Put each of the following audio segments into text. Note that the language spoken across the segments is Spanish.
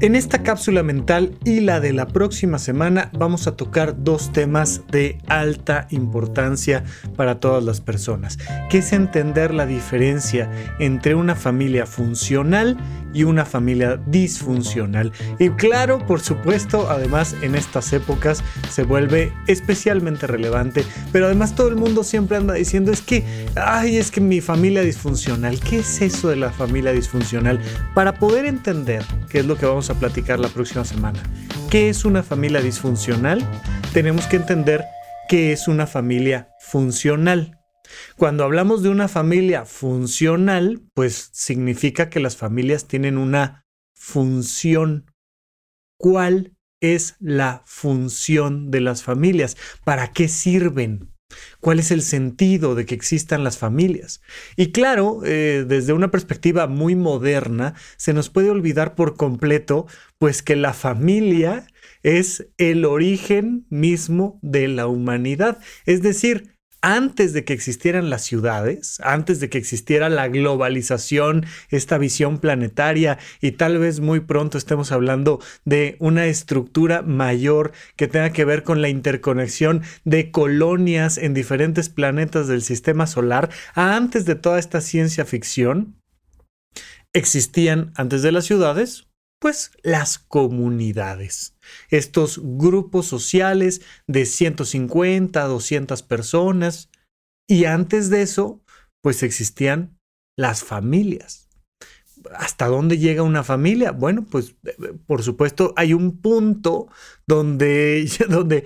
En esta cápsula mental y la de la próxima semana vamos a tocar dos temas de alta importancia para todas las personas, que es entender la diferencia entre una familia funcional y una familia disfuncional. Y claro, por supuesto, además en estas épocas se vuelve especialmente relevante, pero además todo el mundo siempre anda diciendo es que, ay, es que mi familia disfuncional, ¿qué es eso de la familia disfuncional? Para poder entender qué es lo que vamos a platicar la próxima semana. ¿Qué es una familia disfuncional? Tenemos que entender qué es una familia funcional. Cuando hablamos de una familia funcional, pues significa que las familias tienen una función. ¿Cuál es la función de las familias? ¿Para qué sirven? ¿Cuál es el sentido de que existan las familias? Y claro, eh, desde una perspectiva muy moderna, se nos puede olvidar por completo, pues que la familia es el origen mismo de la humanidad. Es decir, antes de que existieran las ciudades, antes de que existiera la globalización, esta visión planetaria y tal vez muy pronto estemos hablando de una estructura mayor que tenga que ver con la interconexión de colonias en diferentes planetas del sistema solar, antes de toda esta ciencia ficción, existían antes de las ciudades pues las comunidades, estos grupos sociales de 150, 200 personas. Y antes de eso, pues existían las familias. ¿Hasta dónde llega una familia? Bueno, pues eh, por supuesto hay un punto donde, donde,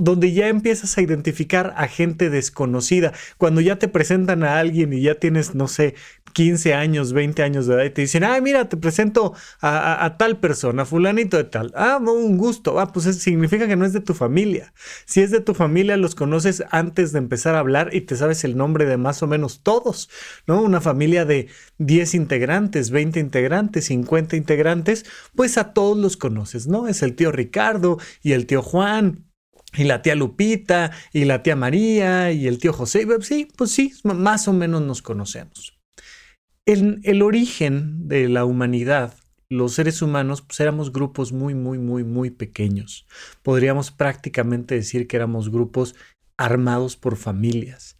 donde ya empiezas a identificar a gente desconocida. Cuando ya te presentan a alguien y ya tienes, no sé, 15 años, 20 años de edad y te dicen, ay, mira, te presento a, tal persona, fulanito de tal. Ah, un gusto. Ah, pues eso significa que no es de tu familia. Si es de tu familia, los conoces antes de empezar a hablar y te sabes el nombre de más o menos todos, ¿no? Una familia de 10 integrantes, 20 integrantes, 50 integrantes, pues a todos los conoces, ¿no? Es el tío Ricardo y el tío Juan y la tía Lupita y la tía María y el tío José. Sí, pues sí, más o menos nos conocemos. En el origen de la humanidad, los seres humanos, pues éramos grupos muy, muy, muy, muy pequeños. Podríamos prácticamente decir que éramos grupos armados por familias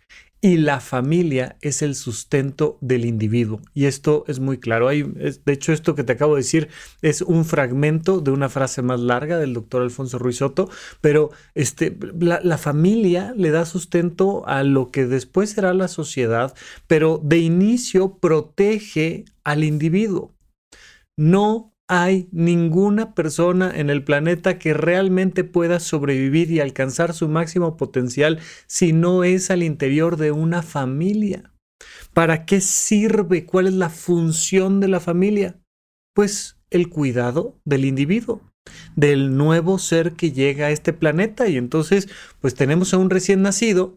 y la familia es el sustento del individuo. Y esto es muy claro. De hecho, esto que te acabo de decir es un fragmento de una frase más larga del doctor Alfonso Ruiz Soto, pero este, la, la familia le da sustento a lo que después será la sociedad, pero de inicio protege al individuo. No hay ninguna persona en el planeta que realmente pueda sobrevivir y alcanzar su máximo potencial si no es al interior de una familia. ¿Para qué sirve? ¿Cuál es la función de la familia? Pues el cuidado del individuo, del nuevo ser que llega a este planeta y entonces pues tenemos a un recién nacido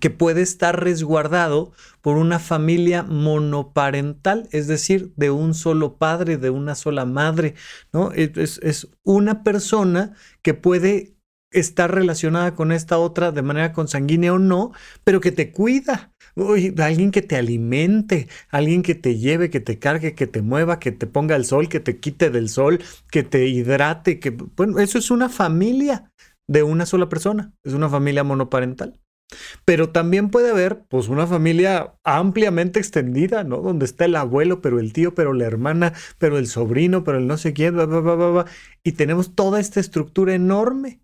que puede estar resguardado por una familia monoparental, es decir, de un solo padre, de una sola madre, ¿no? Es, una persona que puede estar relacionada con esta otra de manera consanguínea o no, pero que te cuida. alguien que te alimente, alguien que te lleve, que te cargue, que te mueva, que te ponga el sol, que te quite del sol, que te hidrate, que bueno, eso es una familia de una sola persona, es una familia monoparental. Pero también puede haber, pues, una familia ampliamente extendida, ¿no? Donde está el abuelo, pero el tío, pero la hermana, pero el sobrino, pero el no sé quién, y tenemos toda esta estructura enorme.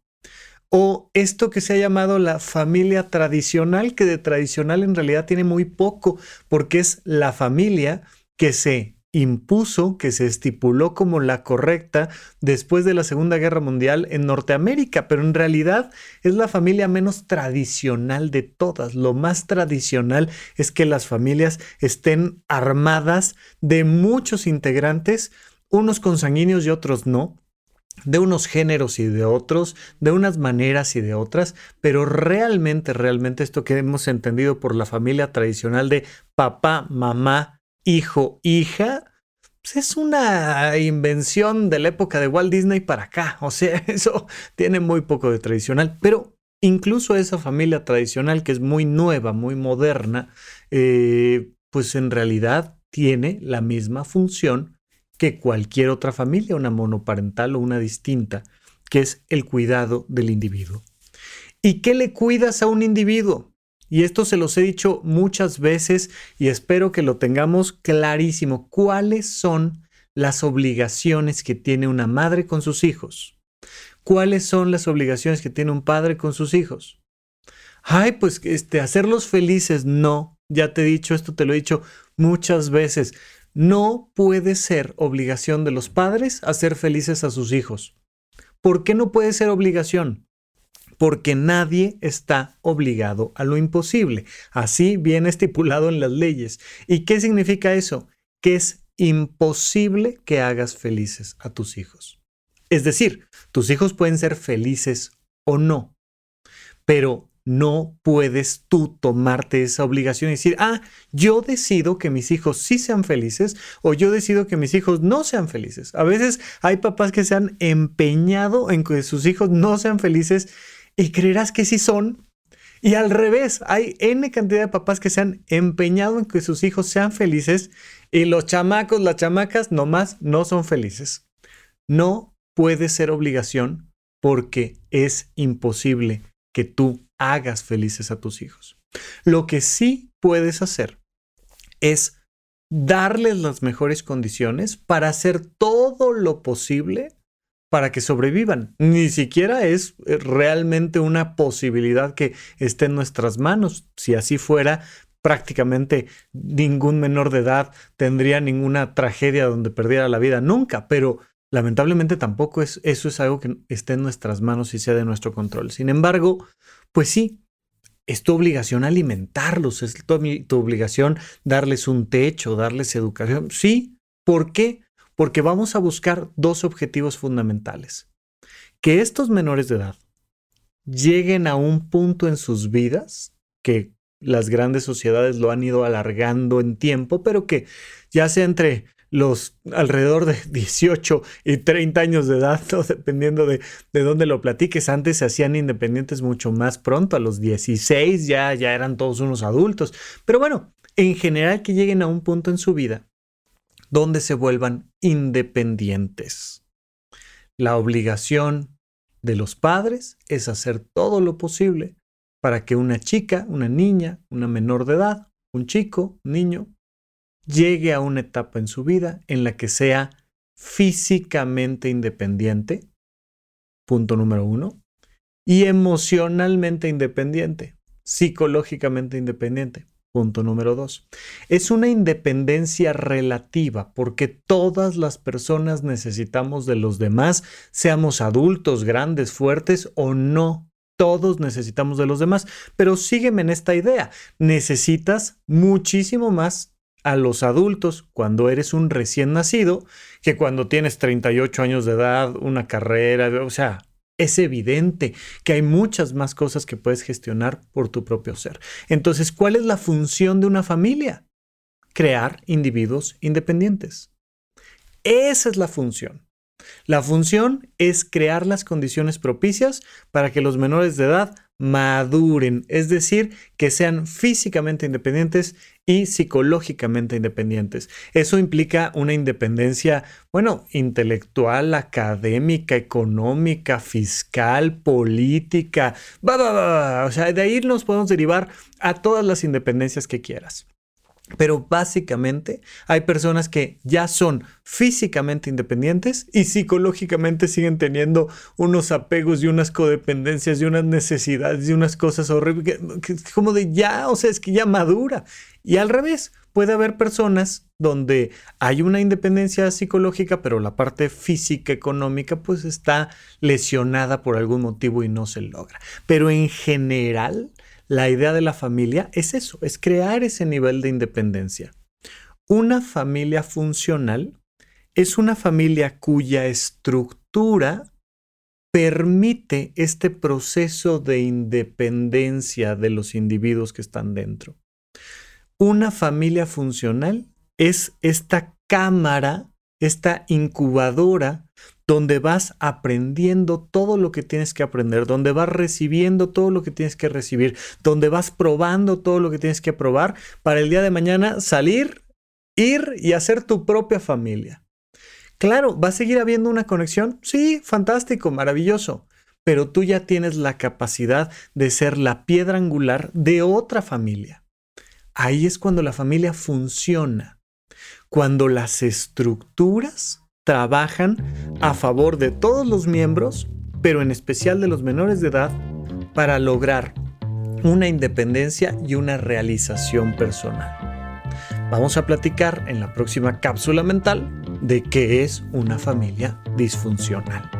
O esto que se ha llamado la familia tradicional, que de tradicional en realidad tiene muy poco, porque es la familia que se impuso, que se estipuló como la correcta después de la Segunda Guerra Mundial en Norteamérica, pero en realidad es la familia menos tradicional de todas. Lo más tradicional es que las familias estén armadas de muchos integrantes, unos consanguíneos y otros no, de unos géneros y de otros, de unas maneras y de otras, pero realmente, realmente esto que hemos entendido por la familia tradicional de papá, mamá, hijo, hija, pues es una invención de la época de Walt Disney para acá. O sea, eso tiene muy poco de tradicional. Pero incluso esa familia tradicional que es muy nueva, muy moderna, eh, pues en realidad tiene la misma función que cualquier otra familia, una monoparental o una distinta, que es el cuidado del individuo. ¿Y qué le cuidas a un individuo? Y esto se los he dicho muchas veces y espero que lo tengamos clarísimo. ¿Cuáles son las obligaciones que tiene una madre con sus hijos? ¿Cuáles son las obligaciones que tiene un padre con sus hijos? Ay, pues este, hacerlos felices, no. Ya te he dicho, esto te lo he dicho muchas veces. No puede ser obligación de los padres hacer felices a sus hijos. ¿Por qué no puede ser obligación? Porque nadie está obligado a lo imposible. Así viene estipulado en las leyes. ¿Y qué significa eso? Que es imposible que hagas felices a tus hijos. Es decir, tus hijos pueden ser felices o no, pero no puedes tú tomarte esa obligación y decir, ah, yo decido que mis hijos sí sean felices o yo decido que mis hijos no sean felices. A veces hay papás que se han empeñado en que sus hijos no sean felices y creerás que sí son. Y al revés, hay N cantidad de papás que se han empeñado en que sus hijos sean felices y los chamacos, las chamacas nomás no son felices. No puede ser obligación porque es imposible que tú hagas felices a tus hijos. Lo que sí puedes hacer es darles las mejores condiciones para hacer todo lo posible para que sobrevivan. Ni siquiera es eh, realmente una posibilidad que esté en nuestras manos. Si así fuera, prácticamente ningún menor de edad tendría ninguna tragedia donde perdiera la vida nunca, pero Lamentablemente tampoco es, eso es algo que esté en nuestras manos y sea de nuestro control. Sin embargo, pues sí, es tu obligación alimentarlos, es tu, tu obligación darles un techo, darles educación. Sí, ¿por qué? Porque vamos a buscar dos objetivos fundamentales. Que estos menores de edad lleguen a un punto en sus vidas que las grandes sociedades lo han ido alargando en tiempo, pero que ya sea entre los alrededor de 18 y 30 años de edad, dependiendo de, de, dónde lo platiques. Antes se hacían independientes mucho más pronto, a los 16 ya, ya eran todos unos adultos. Pero bueno, en general que lleguen a un punto en su vida donde se vuelvan independientes. La obligación de los padres es hacer todo lo posible para que una chica, una niña, una menor de edad, un chico, un niño, llegue a una etapa en su vida en la que sea físicamente independiente, punto número uno, y emocionalmente independiente, psicológicamente independiente, punto número dos. Es una independencia relativa porque todas las personas necesitamos de los demás, seamos adultos, grandes, fuertes o no. Todos necesitamos de los demás, pero sígueme en esta idea. Necesitas muchísimo más a los adultos cuando eres un recién nacido que cuando tienes 38 años de edad, una carrera, o sea, es evidente que hay muchas más cosas que puedes gestionar por tu propio ser. Entonces, ¿cuál es la función de una familia? Crear individuos independientes. Esa es la función. La función es crear las condiciones propicias para que los menores de edad maduren, es decir, que sean físicamente independientes y psicológicamente independientes. Eso implica una independencia, bueno, intelectual, académica, económica, fiscal, política, o sea, de ahí nos podemos derivar a todas las independencias que quieras. Pero básicamente hay personas que ya son físicamente independientes y psicológicamente siguen teniendo unos apegos y unas codependencias y unas necesidades y unas cosas horribles, como de ya, o sea, es que ya madura. Y al revés, puede haber personas donde hay una independencia psicológica, pero la parte física, económica, pues está lesionada por algún motivo y no se logra. Pero en general, la idea de la familia es eso, es crear ese nivel de independencia. Una familia funcional es una familia cuya estructura permite este proceso de independencia de los individuos que están dentro. Una familia funcional es esta cámara, esta incubadora donde vas aprendiendo todo lo que tienes que aprender, donde vas recibiendo todo lo que tienes que recibir, donde vas probando todo lo que tienes que probar para el día de mañana salir, ir y hacer tu propia familia. Claro, ¿va a seguir habiendo una conexión? Sí, fantástico, maravilloso. Pero tú ya tienes la capacidad de ser la piedra angular de otra familia. Ahí es cuando la familia funciona. Cuando las estructuras trabajan a favor de todos los miembros, pero en especial de los menores de edad, para lograr una independencia y una realización personal. Vamos a platicar en la próxima cápsula mental de qué es una familia disfuncional.